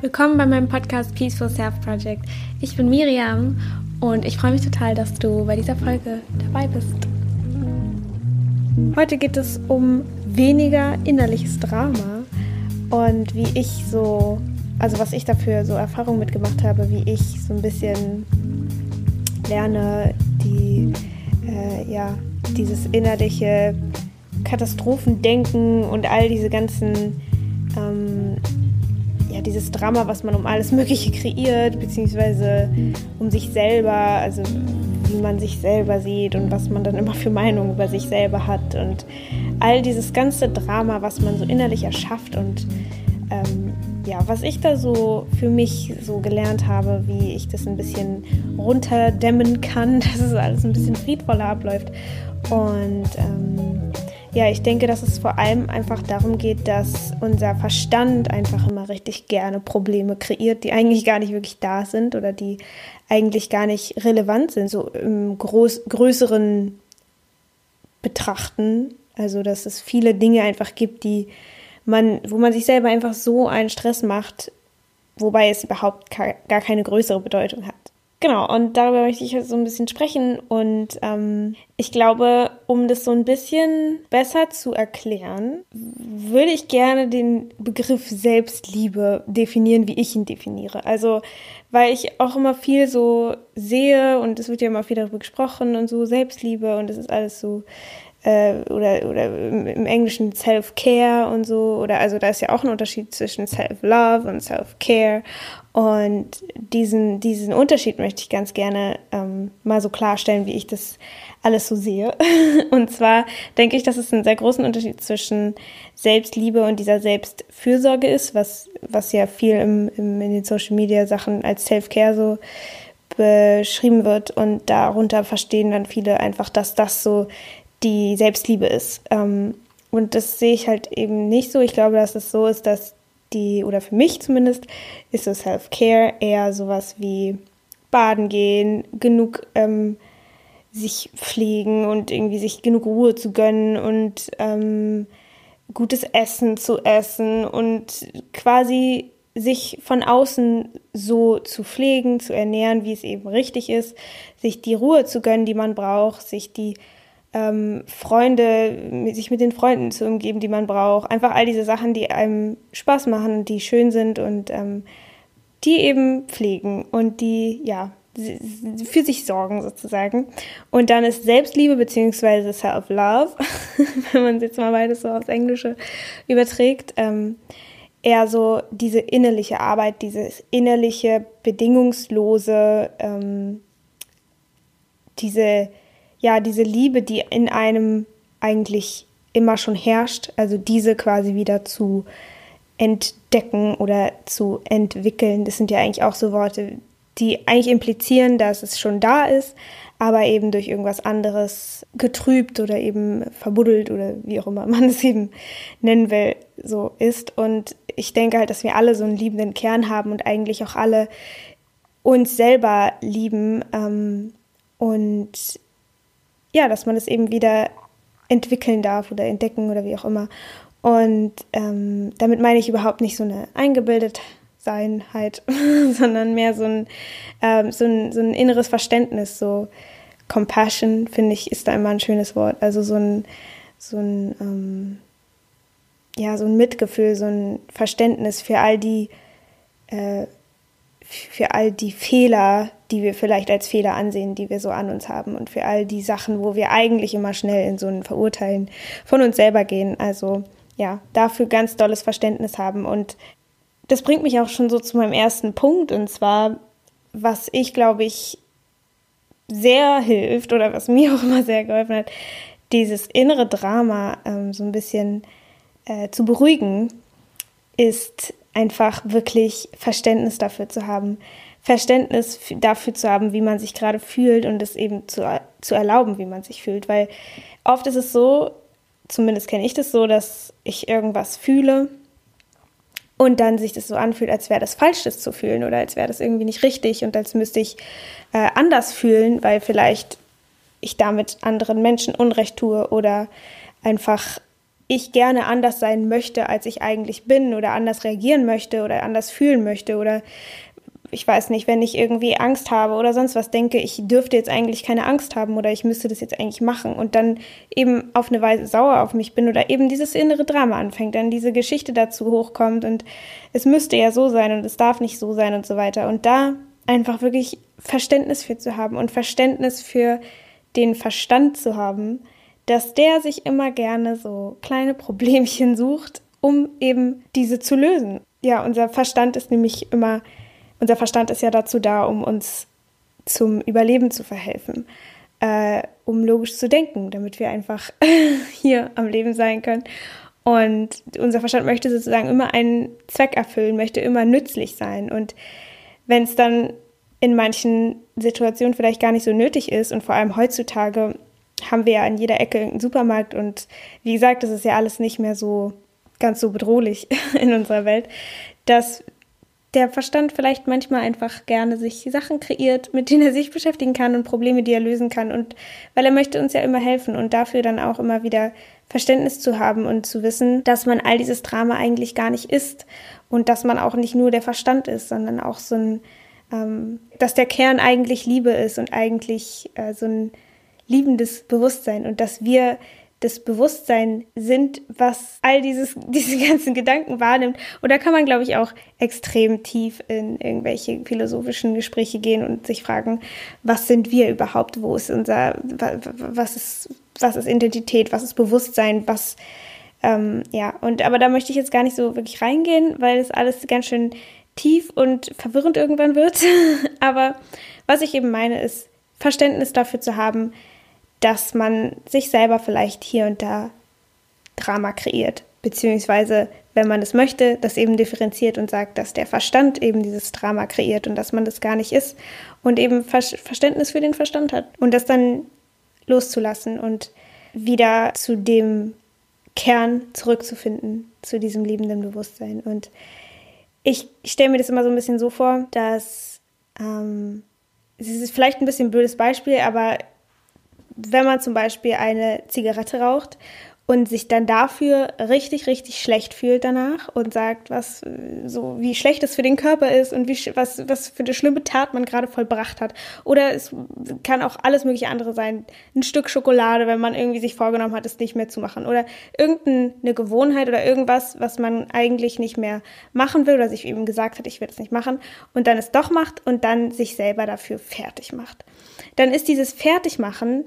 Willkommen bei meinem Podcast Peaceful Self Project. Ich bin Miriam und ich freue mich total, dass du bei dieser Folge dabei bist. Heute geht es um weniger innerliches Drama und wie ich so, also was ich dafür so Erfahrungen mitgemacht habe, wie ich so ein bisschen lerne, die, äh, ja, dieses innerliche Katastrophendenken und all diese ganzen ähm, dieses Drama, was man um alles Mögliche kreiert, beziehungsweise um sich selber, also wie man sich selber sieht und was man dann immer für Meinungen über sich selber hat und all dieses ganze Drama, was man so innerlich erschafft und ähm, ja, was ich da so für mich so gelernt habe, wie ich das ein bisschen runterdämmen kann, dass es alles ein bisschen friedvoller abläuft. Und ähm, ja, ich denke, dass es vor allem einfach darum geht, dass unser Verstand einfach immer richtig gerne Probleme kreiert, die eigentlich gar nicht wirklich da sind oder die eigentlich gar nicht relevant sind, so im groß, größeren Betrachten. Also, dass es viele Dinge einfach gibt, die man, wo man sich selber einfach so einen Stress macht, wobei es überhaupt gar keine größere Bedeutung hat. Genau, und darüber möchte ich so ein bisschen sprechen. Und ähm, ich glaube, um das so ein bisschen besser zu erklären, würde ich gerne den Begriff Selbstliebe definieren, wie ich ihn definiere. Also, weil ich auch immer viel so sehe und es wird ja immer viel darüber gesprochen und so Selbstliebe und es ist alles so äh, oder, oder im Englischen Self-Care und so, oder also da ist ja auch ein Unterschied zwischen Self-Love und Self-Care. Und diesen, diesen Unterschied möchte ich ganz gerne ähm, mal so klarstellen, wie ich das alles so sehe. Und zwar denke ich, dass es einen sehr großen Unterschied zwischen Selbstliebe und dieser Selbstfürsorge ist, was, was ja viel im, im, in den Social Media Sachen als Self-Care so beschrieben wird. Und darunter verstehen dann viele einfach, dass das so die Selbstliebe ist. Ähm, und das sehe ich halt eben nicht so. Ich glaube, dass es so ist, dass die, oder für mich zumindest, ist so Self-Care eher sowas wie baden gehen, genug ähm, sich pflegen und irgendwie sich genug Ruhe zu gönnen und ähm, gutes Essen zu essen und quasi sich von außen so zu pflegen, zu ernähren, wie es eben richtig ist, sich die Ruhe zu gönnen, die man braucht, sich die ähm, Freunde, sich mit den Freunden zu umgeben, die man braucht. Einfach all diese Sachen, die einem Spaß machen, die schön sind und ähm, die eben pflegen und die, ja, für sich sorgen sozusagen. Und dann ist Selbstliebe beziehungsweise Self-Love, wenn man es jetzt mal beides so aufs Englische überträgt, ähm, eher so diese innerliche Arbeit, dieses innerliche, bedingungslose, ähm, diese ja, diese Liebe, die in einem eigentlich immer schon herrscht, also diese quasi wieder zu entdecken oder zu entwickeln. Das sind ja eigentlich auch so Worte, die eigentlich implizieren, dass es schon da ist, aber eben durch irgendwas anderes getrübt oder eben verbuddelt oder wie auch immer man es eben nennen will, so ist. Und ich denke halt, dass wir alle so einen liebenden Kern haben und eigentlich auch alle uns selber lieben ähm, und ja, dass man es eben wieder entwickeln darf oder entdecken oder wie auch immer. Und ähm, damit meine ich überhaupt nicht so eine Eingebildetsein-Halt, sondern mehr so ein, ähm, so, ein, so ein inneres Verständnis, so Compassion, finde ich, ist da immer ein schönes Wort. Also so ein, so ein, ähm, ja, so ein Mitgefühl, so ein Verständnis für all die, äh, für all die Fehler, die wir vielleicht als Fehler ansehen, die wir so an uns haben und für all die Sachen, wo wir eigentlich immer schnell in so ein Verurteilen von uns selber gehen. Also ja, dafür ganz dolles Verständnis haben und das bringt mich auch schon so zu meinem ersten Punkt und zwar, was ich glaube ich sehr hilft oder was mir auch immer sehr geholfen hat, dieses innere Drama ähm, so ein bisschen äh, zu beruhigen, ist einfach wirklich Verständnis dafür zu haben, Verständnis dafür zu haben, wie man sich gerade fühlt und es eben zu, zu erlauben, wie man sich fühlt. Weil oft ist es so, zumindest kenne ich das so, dass ich irgendwas fühle und dann sich das so anfühlt, als wäre das falsch, das zu fühlen oder als wäre das irgendwie nicht richtig und als müsste ich äh, anders fühlen, weil vielleicht ich damit anderen Menschen Unrecht tue oder einfach ich gerne anders sein möchte, als ich eigentlich bin oder anders reagieren möchte oder anders fühlen möchte oder ich weiß nicht, wenn ich irgendwie Angst habe oder sonst was denke, ich dürfte jetzt eigentlich keine Angst haben oder ich müsste das jetzt eigentlich machen und dann eben auf eine Weise sauer auf mich bin oder eben dieses innere Drama anfängt, dann diese Geschichte dazu hochkommt und es müsste ja so sein und es darf nicht so sein und so weiter. Und da einfach wirklich Verständnis für zu haben und Verständnis für den Verstand zu haben, dass der sich immer gerne so kleine Problemchen sucht, um eben diese zu lösen. Ja, unser Verstand ist nämlich immer unser Verstand ist ja dazu da, um uns zum Überleben zu verhelfen, äh, um logisch zu denken, damit wir einfach hier am Leben sein können. Und unser Verstand möchte sozusagen immer einen Zweck erfüllen, möchte immer nützlich sein. Und wenn es dann in manchen Situationen vielleicht gar nicht so nötig ist und vor allem heutzutage haben wir ja an jeder Ecke einen Supermarkt und wie gesagt, das ist ja alles nicht mehr so ganz so bedrohlich in unserer Welt, dass der Verstand vielleicht manchmal einfach gerne sich Sachen kreiert, mit denen er sich beschäftigen kann und Probleme, die er lösen kann. Und weil er möchte uns ja immer helfen und dafür dann auch immer wieder Verständnis zu haben und zu wissen, dass man all dieses Drama eigentlich gar nicht ist und dass man auch nicht nur der Verstand ist, sondern auch so ein, ähm, dass der Kern eigentlich Liebe ist und eigentlich äh, so ein liebendes Bewusstsein und dass wir das Bewusstsein sind, was all dieses, diese ganzen Gedanken wahrnimmt. Und da kann man, glaube ich, auch extrem tief in irgendwelche philosophischen Gespräche gehen und sich fragen, was sind wir überhaupt? Wo ist unser, was ist, was ist Identität? Was ist Bewusstsein? Was, ähm, ja, und aber da möchte ich jetzt gar nicht so wirklich reingehen, weil es alles ganz schön tief und verwirrend irgendwann wird. aber was ich eben meine, ist Verständnis dafür zu haben, dass man sich selber vielleicht hier und da Drama kreiert, beziehungsweise wenn man es möchte, das eben differenziert und sagt, dass der Verstand eben dieses Drama kreiert und dass man das gar nicht ist und eben Verständnis für den Verstand hat und das dann loszulassen und wieder zu dem Kern zurückzufinden, zu diesem liebenden Bewusstsein. Und ich, ich stelle mir das immer so ein bisschen so vor, dass ähm, es ist vielleicht ein bisschen ein blödes Beispiel, aber wenn man zum Beispiel eine Zigarette raucht und sich dann dafür richtig, richtig schlecht fühlt danach und sagt, was so wie schlecht es für den Körper ist und wie was, was für eine schlimme Tat man gerade vollbracht hat. Oder es kann auch alles mögliche andere sein. Ein Stück Schokolade, wenn man irgendwie sich vorgenommen hat, es nicht mehr zu machen. Oder irgendeine Gewohnheit oder irgendwas, was man eigentlich nicht mehr machen will oder sich eben gesagt hat, ich will es nicht machen und dann es doch macht und dann sich selber dafür fertig macht. Dann ist dieses Fertigmachen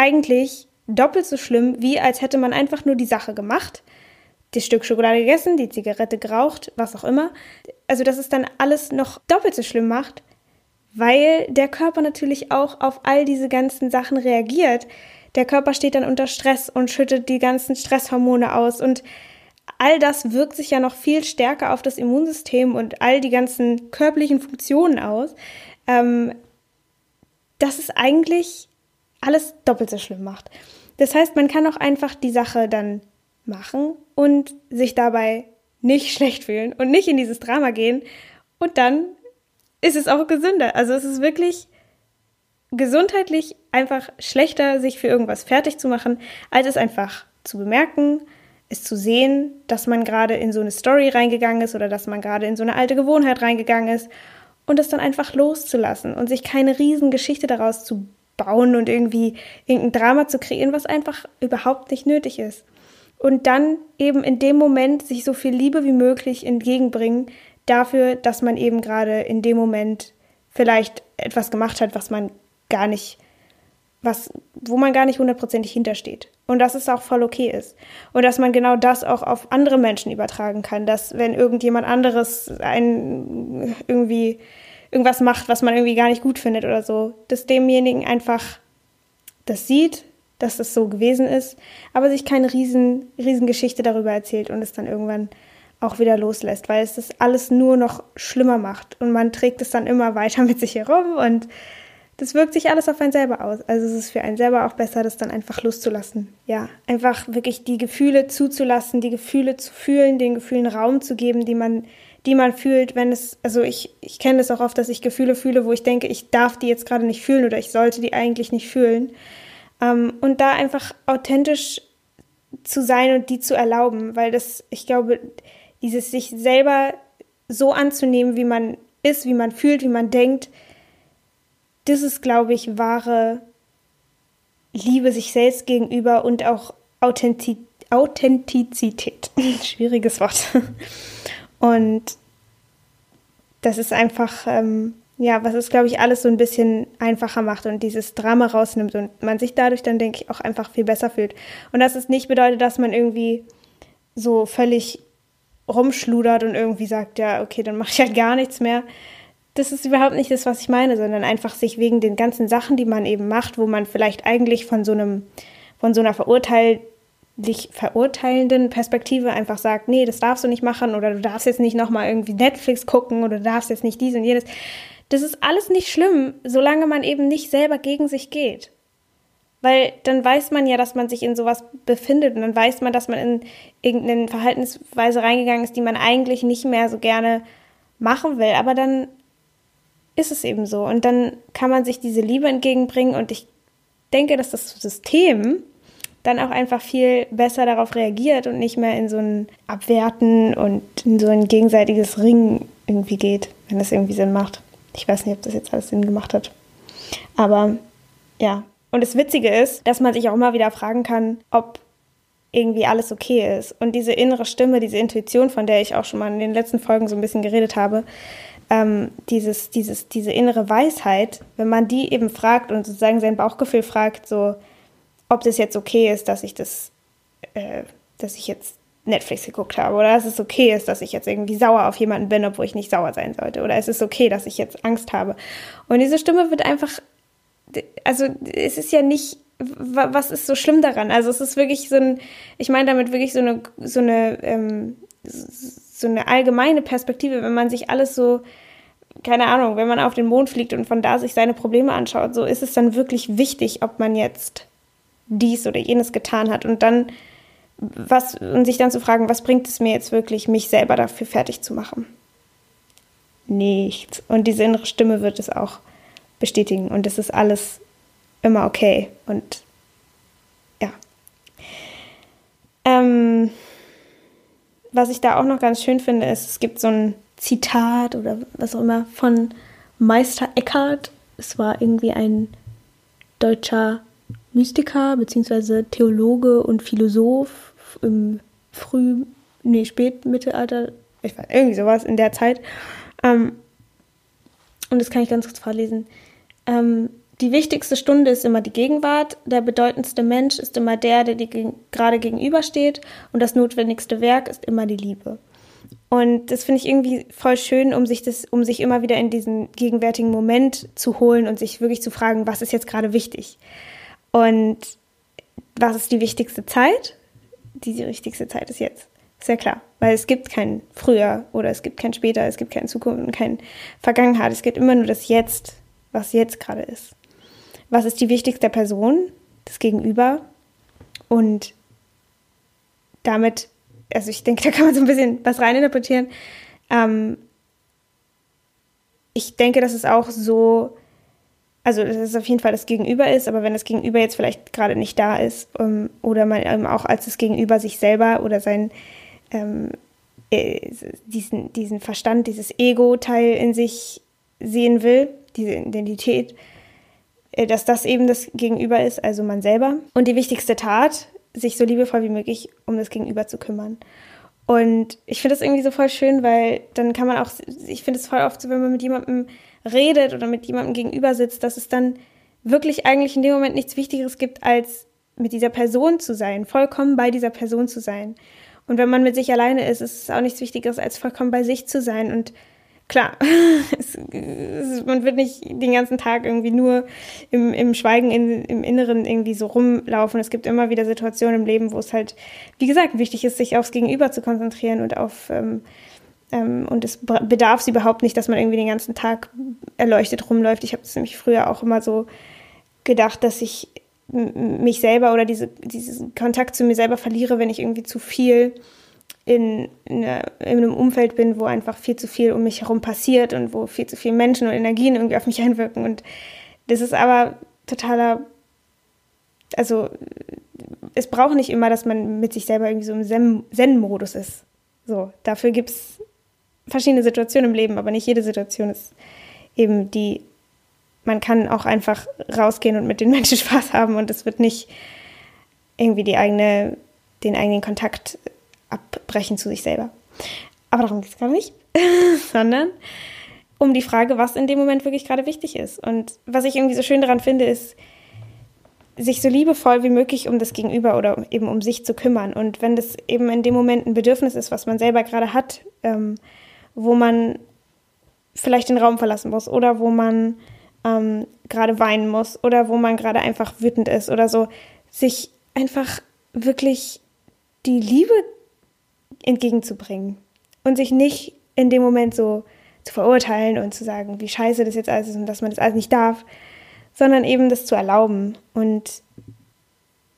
eigentlich doppelt so schlimm, wie als hätte man einfach nur die Sache gemacht, das Stück Schokolade gegessen, die Zigarette geraucht, was auch immer. Also, dass es dann alles noch doppelt so schlimm macht, weil der Körper natürlich auch auf all diese ganzen Sachen reagiert. Der Körper steht dann unter Stress und schüttet die ganzen Stresshormone aus und all das wirkt sich ja noch viel stärker auf das Immunsystem und all die ganzen körperlichen Funktionen aus. Ähm, das ist eigentlich alles doppelt so schlimm macht. Das heißt, man kann auch einfach die Sache dann machen und sich dabei nicht schlecht fühlen und nicht in dieses Drama gehen und dann ist es auch gesünder. Also es ist wirklich gesundheitlich einfach schlechter, sich für irgendwas fertig zu machen, als es einfach zu bemerken, es zu sehen, dass man gerade in so eine Story reingegangen ist oder dass man gerade in so eine alte Gewohnheit reingegangen ist und es dann einfach loszulassen und sich keine Riesengeschichte daraus zu bauen und irgendwie irgendein Drama zu kreieren, was einfach überhaupt nicht nötig ist. Und dann eben in dem Moment sich so viel Liebe wie möglich entgegenbringen dafür, dass man eben gerade in dem Moment vielleicht etwas gemacht hat, was man gar nicht, was, wo man gar nicht hundertprozentig hintersteht. Und dass es auch voll okay ist. Und dass man genau das auch auf andere Menschen übertragen kann. Dass wenn irgendjemand anderes einen irgendwie irgendwas macht, was man irgendwie gar nicht gut findet oder so, dass demjenigen einfach das sieht, dass das so gewesen ist, aber sich keine riesen, riesen Geschichte darüber erzählt und es dann irgendwann auch wieder loslässt, weil es das alles nur noch schlimmer macht und man trägt es dann immer weiter mit sich herum und das wirkt sich alles auf einen selber aus. Also es ist für einen selber auch besser, das dann einfach loszulassen. Ja, einfach wirklich die Gefühle zuzulassen, die Gefühle zu fühlen, den Gefühlen Raum zu geben, die man die man fühlt, wenn es, also ich, ich kenne das auch oft, dass ich Gefühle fühle, wo ich denke, ich darf die jetzt gerade nicht fühlen oder ich sollte die eigentlich nicht fühlen. Ähm, und da einfach authentisch zu sein und die zu erlauben, weil das, ich glaube, dieses sich selber so anzunehmen, wie man ist, wie man fühlt, wie man denkt, das ist, glaube ich, wahre Liebe sich selbst gegenüber und auch Authentiz Authentizität. Schwieriges Wort. Und das ist einfach, ähm, ja, was es, glaube ich, alles so ein bisschen einfacher macht und dieses Drama rausnimmt und man sich dadurch dann, denke ich, auch einfach viel besser fühlt. Und dass es nicht bedeutet, dass man irgendwie so völlig rumschludert und irgendwie sagt, ja, okay, dann mache ich halt gar nichts mehr. Das ist überhaupt nicht das, was ich meine, sondern einfach sich wegen den ganzen Sachen, die man eben macht, wo man vielleicht eigentlich von so einem, von so einer verurteillich verurteilenden Perspektive einfach sagt, nee, das darfst du nicht machen oder du darfst jetzt nicht nochmal irgendwie Netflix gucken oder du darfst jetzt nicht dies und jenes. Das ist alles nicht schlimm, solange man eben nicht selber gegen sich geht. Weil dann weiß man ja, dass man sich in sowas befindet und dann weiß man, dass man in irgendeine Verhaltensweise reingegangen ist, die man eigentlich nicht mehr so gerne machen will. Aber dann ist es eben so. Und dann kann man sich diese Liebe entgegenbringen und ich denke, dass das System dann auch einfach viel besser darauf reagiert und nicht mehr in so ein Abwerten und in so ein gegenseitiges Ringen irgendwie geht, wenn das irgendwie Sinn macht. Ich weiß nicht, ob das jetzt alles Sinn gemacht hat. Aber ja, und das Witzige ist, dass man sich auch immer wieder fragen kann, ob irgendwie alles okay ist. Und diese innere Stimme, diese Intuition, von der ich auch schon mal in den letzten Folgen so ein bisschen geredet habe, ähm, dieses, dieses, diese innere Weisheit, wenn man die eben fragt und sozusagen sein Bauchgefühl fragt, so, ob das jetzt okay ist, dass ich das, äh, dass ich jetzt Netflix geguckt habe oder dass es okay ist, dass ich jetzt irgendwie sauer auf jemanden bin, obwohl ich nicht sauer sein sollte oder es ist okay, dass ich jetzt Angst habe. Und diese Stimme wird einfach also es ist ja nicht, was ist so schlimm daran? Also es ist wirklich so ein, ich meine damit wirklich so eine, so eine, ähm, so eine allgemeine Perspektive, wenn man sich alles so, keine Ahnung, wenn man auf den Mond fliegt und von da sich seine Probleme anschaut, so ist es dann wirklich wichtig, ob man jetzt dies oder jenes getan hat und dann was und sich dann zu fragen, was bringt es mir jetzt wirklich, mich selber dafür fertig zu machen? Nichts. Und diese innere Stimme wird es auch bestätigen und es ist alles immer okay und ja. Ähm, was ich da auch noch ganz schön finde, ist, es gibt so ein Zitat oder was auch immer von Meister Eckhart. Es war irgendwie ein deutscher Mystiker bzw. Theologe und Philosoph im früh, nee, Spätmittelalter, ich weiß, irgendwie sowas in der Zeit. Ähm, und das kann ich ganz kurz vorlesen. Ähm, die wichtigste Stunde ist immer die Gegenwart, der bedeutendste Mensch ist immer der, der dir gerade gegenübersteht und das notwendigste Werk ist immer die Liebe. Und das finde ich irgendwie voll schön, um sich das, um sich immer wieder in diesen gegenwärtigen Moment zu holen und sich wirklich zu fragen, was ist jetzt gerade wichtig? Und was ist die wichtigste Zeit? Die, die wichtigste Zeit ist jetzt. Ist ja klar, weil es gibt kein früher oder es gibt kein später, es gibt keine Zukunft und kein Vergangenheit. Es gibt immer nur das Jetzt was jetzt gerade ist. Was ist die wichtigste Person? Das Gegenüber. Und damit, also ich denke, da kann man so ein bisschen was reininterpretieren. Ähm, ich denke, dass es auch so, also dass es auf jeden Fall das Gegenüber ist, aber wenn das Gegenüber jetzt vielleicht gerade nicht da ist ähm, oder man eben auch als das Gegenüber sich selber oder sein ähm, äh, diesen, diesen Verstand, dieses Ego-Teil in sich sehen will, diese Identität, äh, dass das eben das Gegenüber ist, also man selber. Und die wichtigste Tat, sich so liebevoll wie möglich um das Gegenüber zu kümmern. Und ich finde das irgendwie so voll schön, weil dann kann man auch, ich finde es voll oft so, wenn man mit jemandem redet oder mit jemandem gegenüber sitzt, dass es dann wirklich eigentlich in dem Moment nichts Wichtigeres gibt, als mit dieser Person zu sein, vollkommen bei dieser Person zu sein. Und wenn man mit sich alleine ist, ist es auch nichts Wichtigeres, als vollkommen bei sich zu sein und klar, es, es, man wird nicht den ganzen Tag irgendwie nur im, im Schweigen in, im Inneren irgendwie so rumlaufen. Es gibt immer wieder Situationen im Leben, wo es halt, wie gesagt, wichtig ist, sich aufs Gegenüber zu konzentrieren und auf ähm, und es bedarf es überhaupt nicht, dass man irgendwie den ganzen Tag erleuchtet rumläuft. Ich habe es nämlich früher auch immer so gedacht, dass ich mich selber oder diese, diesen Kontakt zu mir selber verliere, wenn ich irgendwie zu viel in, in, in, einem Umfeld bin, wo einfach viel zu viel um mich herum passiert und wo viel zu viele Menschen und Energien irgendwie auf mich einwirken. Und das ist aber totaler, also es braucht nicht immer, dass man mit sich selber irgendwie so im Zen-Modus ist. So, dafür gibt es verschiedene Situationen im Leben, aber nicht jede Situation ist eben die, man kann auch einfach rausgehen und mit den Menschen Spaß haben und es wird nicht irgendwie die eigene, den eigenen Kontakt abbrechen zu sich selber. Aber darum geht es gar nicht, sondern um die Frage, was in dem Moment wirklich gerade wichtig ist. Und was ich irgendwie so schön daran finde, ist, sich so liebevoll wie möglich um das Gegenüber oder eben um sich zu kümmern. Und wenn das eben in dem Moment ein Bedürfnis ist, was man selber gerade hat, ähm, wo man vielleicht den Raum verlassen muss oder wo man ähm, gerade weinen muss oder wo man gerade einfach wütend ist oder so, sich einfach wirklich die Liebe entgegenzubringen und sich nicht in dem Moment so zu verurteilen und zu sagen, wie scheiße das jetzt alles ist und dass man das alles nicht darf, sondern eben das zu erlauben und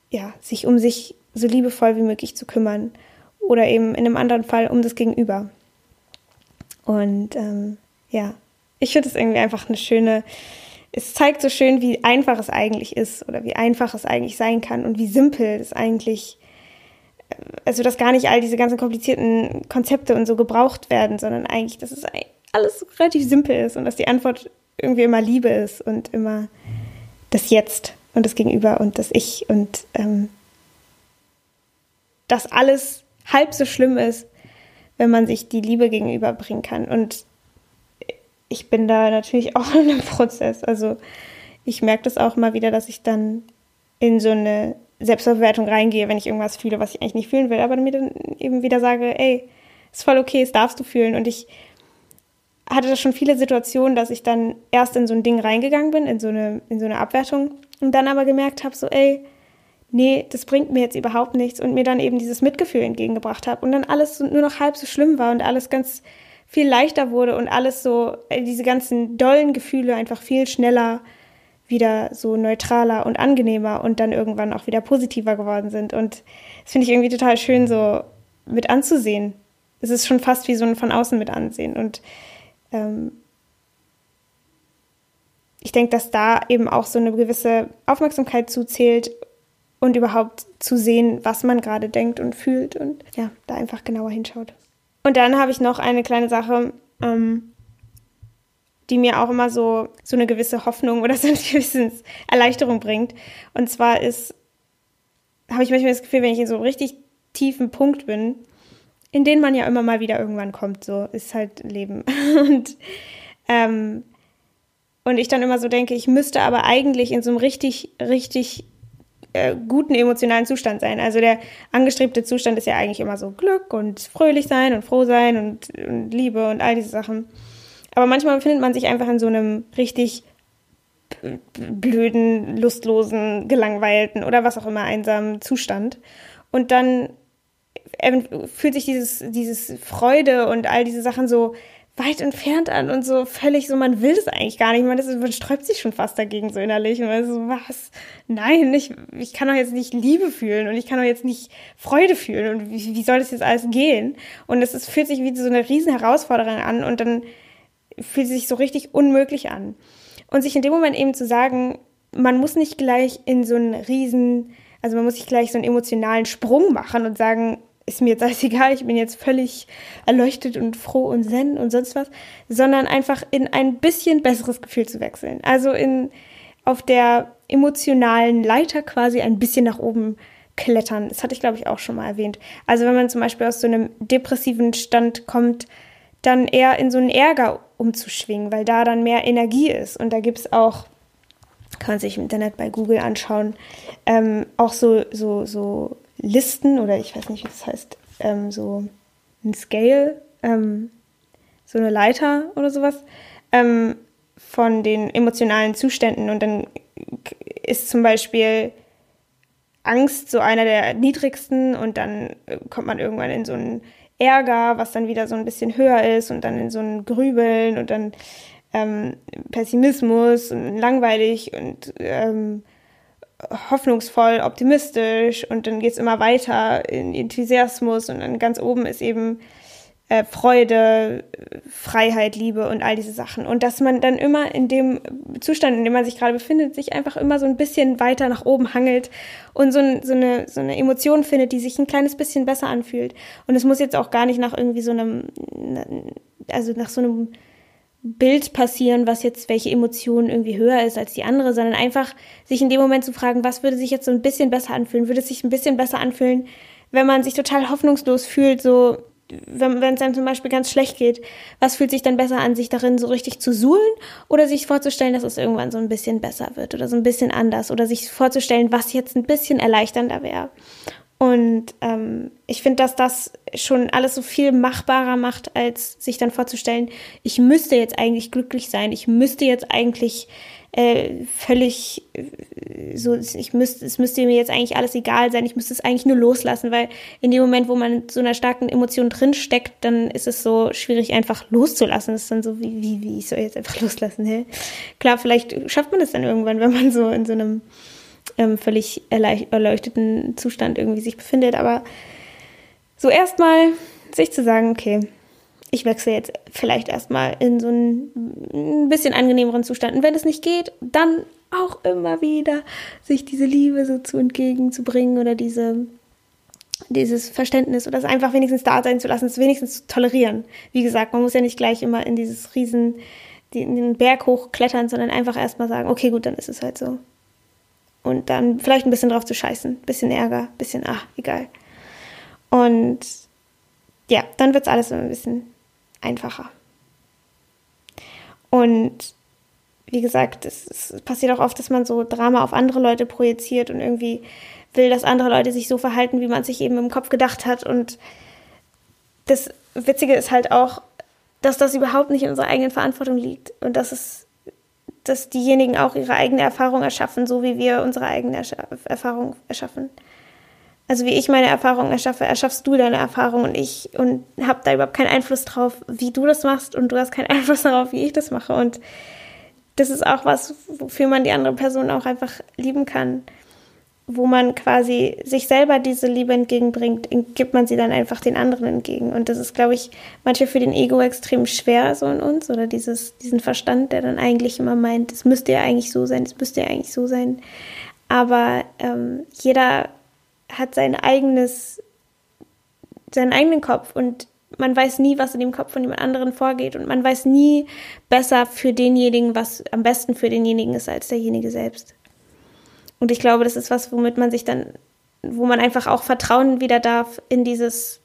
ja, sich um sich so liebevoll wie möglich zu kümmern oder eben in einem anderen Fall um das Gegenüber. Und ähm, ja, ich finde es irgendwie einfach eine schöne, es zeigt so schön, wie einfach es eigentlich ist oder wie einfach es eigentlich sein kann und wie simpel es eigentlich, äh, also dass gar nicht all diese ganzen komplizierten Konzepte und so gebraucht werden, sondern eigentlich, dass es alles relativ simpel ist und dass die Antwort irgendwie immer Liebe ist und immer das Jetzt und das Gegenüber und das Ich und ähm, dass alles halb so schlimm ist, wenn man sich die Liebe gegenüberbringen kann. Und ich bin da natürlich auch in einem Prozess. Also ich merke das auch mal wieder, dass ich dann in so eine Selbstverwertung reingehe, wenn ich irgendwas fühle, was ich eigentlich nicht fühlen will, aber mir dann eben wieder sage, ey, ist voll okay, es darfst du fühlen. Und ich hatte da schon viele Situationen, dass ich dann erst in so ein Ding reingegangen bin, in so eine, in so eine Abwertung und dann aber gemerkt habe, so, ey, nee, das bringt mir jetzt überhaupt nichts und mir dann eben dieses Mitgefühl entgegengebracht habe und dann alles nur noch halb so schlimm war und alles ganz viel leichter wurde und alles so, äh, diese ganzen dollen Gefühle einfach viel schneller wieder so neutraler und angenehmer und dann irgendwann auch wieder positiver geworden sind. Und das finde ich irgendwie total schön so mit anzusehen. Es ist schon fast wie so ein von außen mit ansehen. Und ähm, ich denke, dass da eben auch so eine gewisse Aufmerksamkeit zuzählt und überhaupt zu sehen, was man gerade denkt und fühlt und ja, da einfach genauer hinschaut. Und dann habe ich noch eine kleine Sache, ähm, die mir auch immer so, so eine gewisse Hoffnung oder so eine gewisse Erleichterung bringt. Und zwar ist, habe ich manchmal das Gefühl, wenn ich in so einem richtig tiefen Punkt bin, in den man ja immer mal wieder irgendwann kommt. So ist halt Leben. Und, ähm, und ich dann immer so denke, ich müsste aber eigentlich in so einem richtig, richtig äh, guten emotionalen Zustand sein. Also der angestrebte Zustand ist ja eigentlich immer so Glück und fröhlich sein und froh sein und, und Liebe und all diese Sachen. Aber manchmal befindet man sich einfach in so einem richtig blöden, lustlosen, gelangweilten oder was auch immer einsamen Zustand. Und dann fühlt sich dieses, dieses Freude und all diese Sachen so weit entfernt an und so völlig so, man will das eigentlich gar nicht. Man, das, man sträubt sich schon fast dagegen so innerlich und man ist so, was? Nein, ich, ich kann doch jetzt nicht Liebe fühlen und ich kann doch jetzt nicht Freude fühlen und wie, wie soll das jetzt alles gehen? Und es ist, fühlt sich wie so eine riesen Herausforderung an und dann fühlt sich so richtig unmöglich an. Und sich in dem Moment eben zu sagen, man muss nicht gleich in so einen riesen, also man muss nicht gleich so einen emotionalen Sprung machen und sagen, ist mir jetzt alles egal, ich bin jetzt völlig erleuchtet und froh und zen und sonst was, sondern einfach in ein bisschen besseres Gefühl zu wechseln. Also in, auf der emotionalen Leiter quasi ein bisschen nach oben klettern. Das hatte ich, glaube ich, auch schon mal erwähnt. Also wenn man zum Beispiel aus so einem depressiven Stand kommt, dann eher in so einen Ärger umzuschwingen, weil da dann mehr Energie ist. Und da gibt es auch, kann man sich im Internet bei Google anschauen, ähm, auch so, so, so Listen oder ich weiß nicht, wie das heißt, ähm, so ein Scale, ähm, so eine Leiter oder sowas ähm, von den emotionalen Zuständen. Und dann ist zum Beispiel Angst so einer der niedrigsten und dann kommt man irgendwann in so einen Ärger, was dann wieder so ein bisschen höher ist und dann in so ein Grübeln und dann ähm, Pessimismus und langweilig und ähm, hoffnungsvoll, optimistisch und dann geht es immer weiter in Enthusiasmus und dann ganz oben ist eben äh, Freude, Freiheit, Liebe und all diese Sachen. Und dass man dann immer in dem Zustand, in dem man sich gerade befindet, sich einfach immer so ein bisschen weiter nach oben hangelt und so, ein, so, eine, so eine Emotion findet, die sich ein kleines bisschen besser anfühlt. Und es muss jetzt auch gar nicht nach irgendwie so einem, also nach so einem Bild passieren, was jetzt welche Emotion irgendwie höher ist als die andere, sondern einfach sich in dem Moment zu fragen, was würde sich jetzt so ein bisschen besser anfühlen? Würde es sich ein bisschen besser anfühlen, wenn man sich total hoffnungslos fühlt, so wenn es einem zum Beispiel ganz schlecht geht, was fühlt sich dann besser an, sich darin so richtig zu suhlen oder sich vorzustellen, dass es irgendwann so ein bisschen besser wird oder so ein bisschen anders oder sich vorzustellen, was jetzt ein bisschen erleichternder wäre. Und ähm, ich finde, dass das schon alles so viel machbarer macht, als sich dann vorzustellen, ich müsste jetzt eigentlich glücklich sein, ich müsste jetzt eigentlich äh, völlig äh, so, ich müsste, es müsste mir jetzt eigentlich alles egal sein, ich müsste es eigentlich nur loslassen, weil in dem Moment, wo man in so einer starken Emotion drin steckt, dann ist es so schwierig, einfach loszulassen. Das ist dann so, wie, wie, wie, ich soll jetzt einfach loslassen, hä? Klar, vielleicht schafft man das dann irgendwann, wenn man so in so einem ähm, völlig erleuchteten Zustand irgendwie sich befindet, aber so erstmal sich zu sagen, okay, ich wechsle jetzt vielleicht erstmal in so einen ein bisschen angenehmeren Zustand. Und wenn es nicht geht, dann auch immer wieder sich diese Liebe so zu entgegenzubringen oder diese, dieses Verständnis oder es einfach wenigstens da sein zu lassen, es wenigstens zu tolerieren. Wie gesagt, man muss ja nicht gleich immer in dieses riesen, in den Berg hochklettern, sondern einfach erstmal sagen, okay, gut, dann ist es halt so. Und dann vielleicht ein bisschen drauf zu scheißen, bisschen Ärger, bisschen, ach, egal. Und ja, dann wird es alles so ein bisschen einfacher. Und wie gesagt, es, es, passiert auch oft, dass man so Drama auf andere Leute projiziert und irgendwie will, dass andere Leute sich so verhalten, wie man sich eben im Kopf gedacht hat. Und das Witzige ist halt auch, dass das überhaupt nicht in unserer eigenen Verantwortung liegt und dass es, dass diejenigen auch ihre eigene Erfahrung erschaffen, so wie wir unsere eigene Erfahrung erschaffen. Also wie ich meine Erfahrungen erschaffe, erschaffst du deine Erfahrung und ich und habe da überhaupt keinen Einfluss drauf, wie du das machst und du hast keinen Einfluss darauf, wie ich das mache. Und das ist auch was, wofür man die andere Person auch einfach lieben kann, wo man quasi sich selber diese Liebe entgegenbringt, gibt man sie dann einfach den anderen entgegen und das ist, glaube ich, manchmal für den Ego extrem schwer so in uns oder dieses diesen Verstand, der dann eigentlich immer meint, es müsste ja eigentlich so sein, es müsste ja eigentlich so sein, aber ähm, jeder hat sein eigenes, seinen eigenen Kopf und man weiß nie, was in dem Kopf von jemand anderen vorgeht und man weiß nie besser für denjenigen, was am besten für denjenigen ist als derjenige selbst. Und ich glaube, das ist was, womit man sich dann, wo man einfach auch Vertrauen wieder darf in dieses,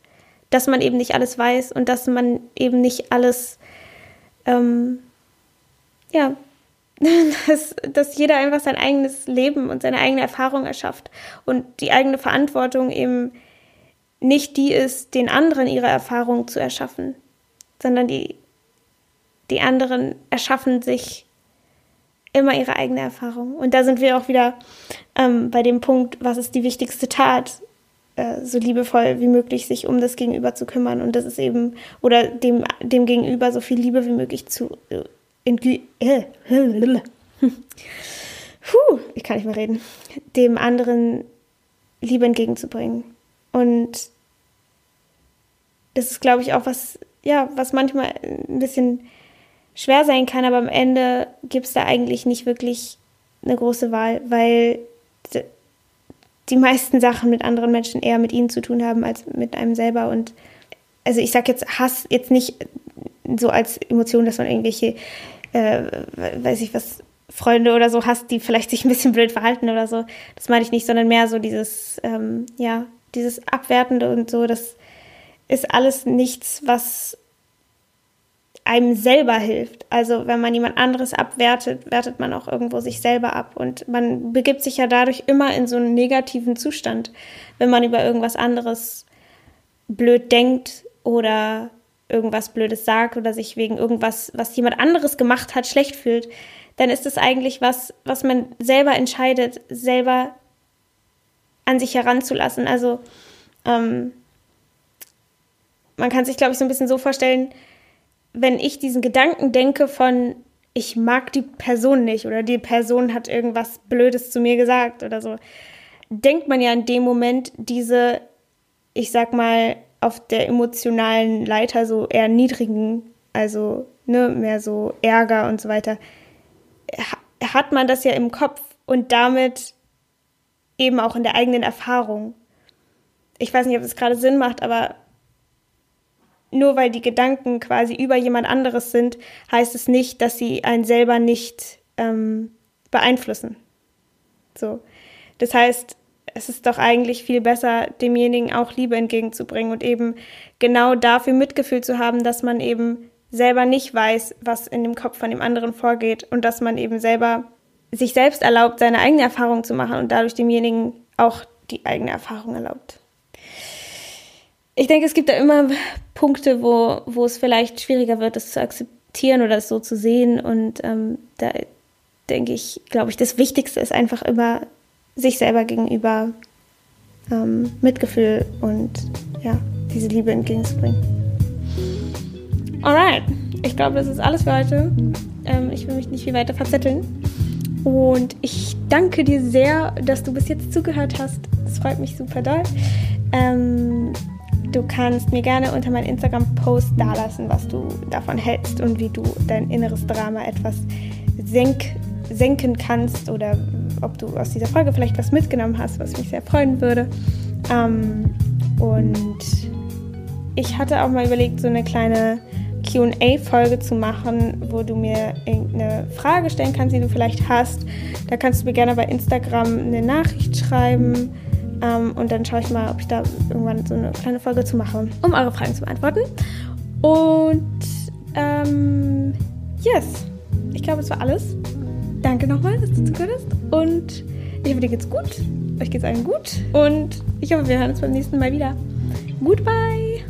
dass man eben nicht alles weiß und dass man eben nicht alles, ähm, ja, dass, dass jeder einfach sein eigenes Leben und seine eigene Erfahrung erschafft und die eigene Verantwortung eben nicht die ist, den anderen ihre Erfahrung zu erschaffen, sondern die, die anderen erschaffen sich immer ihre eigene Erfahrung. Und da sind wir auch wieder ähm, bei dem Punkt, was ist die wichtigste Tat, äh, so liebevoll wie möglich sich um das Gegenüber zu kümmern. Und das ist eben, oder dem, dem Gegenüber so viel Liebe wie möglich zu, äh, äh, Puh, ich kann nicht mehr reden, dem anderen Liebe entgegenzubringen. Und das ist, glaube ich, auch was, ja, was manchmal ein bisschen schwer sein kann, aber am Ende gibt es da eigentlich nicht wirklich eine große Wahl, weil die meisten Sachen mit anderen Menschen eher mit ihnen zu tun haben als mit einem selber. Und also ich sage jetzt Hass jetzt nicht so als Emotion, dass man irgendwelche äh, weiß ich was, Freunde oder so hast, die vielleicht sich ein bisschen blöd verhalten oder so. Das meine ich nicht, sondern mehr so dieses, ähm, ja, dieses Abwertende und so, das ist alles nichts, was einem selber hilft. Also wenn man jemand anderes abwertet, wertet man auch irgendwo sich selber ab. Und man begibt sich ja dadurch immer in so einen negativen Zustand, wenn man über irgendwas anderes blöd denkt oder irgendwas Blödes sagt oder sich wegen irgendwas, was jemand anderes gemacht hat, schlecht fühlt, dann ist es eigentlich was, was man selber entscheidet, selber an sich heranzulassen. Also ähm, man kann sich, glaube ich, so ein bisschen so vorstellen, wenn ich diesen Gedanken denke von, ich mag die Person nicht oder die Person hat irgendwas Blödes zu mir gesagt oder so, denkt man ja in dem Moment diese, ich sag mal, auf der emotionalen Leiter so eher niedrigen, also ne, mehr so Ärger und so weiter, hat man das ja im Kopf und damit eben auch in der eigenen Erfahrung. Ich weiß nicht, ob es gerade Sinn macht, aber nur weil die Gedanken quasi über jemand anderes sind, heißt es nicht, dass sie einen selber nicht ähm, beeinflussen. So. Das heißt, es ist doch eigentlich viel besser, demjenigen auch Liebe entgegenzubringen und eben genau dafür Mitgefühl zu haben, dass man eben selber nicht weiß, was in dem Kopf von dem anderen vorgeht und dass man eben selber sich selbst erlaubt, seine eigene Erfahrung zu machen und dadurch demjenigen auch die eigene Erfahrung erlaubt. Ich denke, es gibt da immer Punkte, wo, wo es vielleicht schwieriger wird, das zu akzeptieren oder es so zu sehen. Und ähm, da denke ich, glaube ich, das Wichtigste ist einfach immer sich selber gegenüber ähm, Mitgefühl und ja, diese Liebe entgegenzubringen. Alright, ich glaube, das ist alles für heute. Ähm, ich will mich nicht viel weiter verzetteln. Und ich danke dir sehr, dass du bis jetzt zugehört hast. Das freut mich super doll. Ähm, du kannst mir gerne unter meinen Instagram-Post dalassen, was du davon hältst und wie du dein inneres Drama etwas senk, senken kannst oder ob du aus dieser Folge vielleicht was mitgenommen hast, was mich sehr freuen würde. Ähm, und ich hatte auch mal überlegt, so eine kleine QA-Folge zu machen, wo du mir irgendeine Frage stellen kannst, die du vielleicht hast. Da kannst du mir gerne bei Instagram eine Nachricht schreiben. Ähm, und dann schaue ich mal, ob ich da irgendwann so eine kleine Folge zu mache, um eure Fragen zu beantworten. Und ähm, yes, ich glaube, es war alles. Danke nochmal, dass du zugehört hast. Und ich hoffe, dir geht's gut. Euch geht's allen gut. Und ich hoffe, wir hören uns beim nächsten Mal wieder. Goodbye!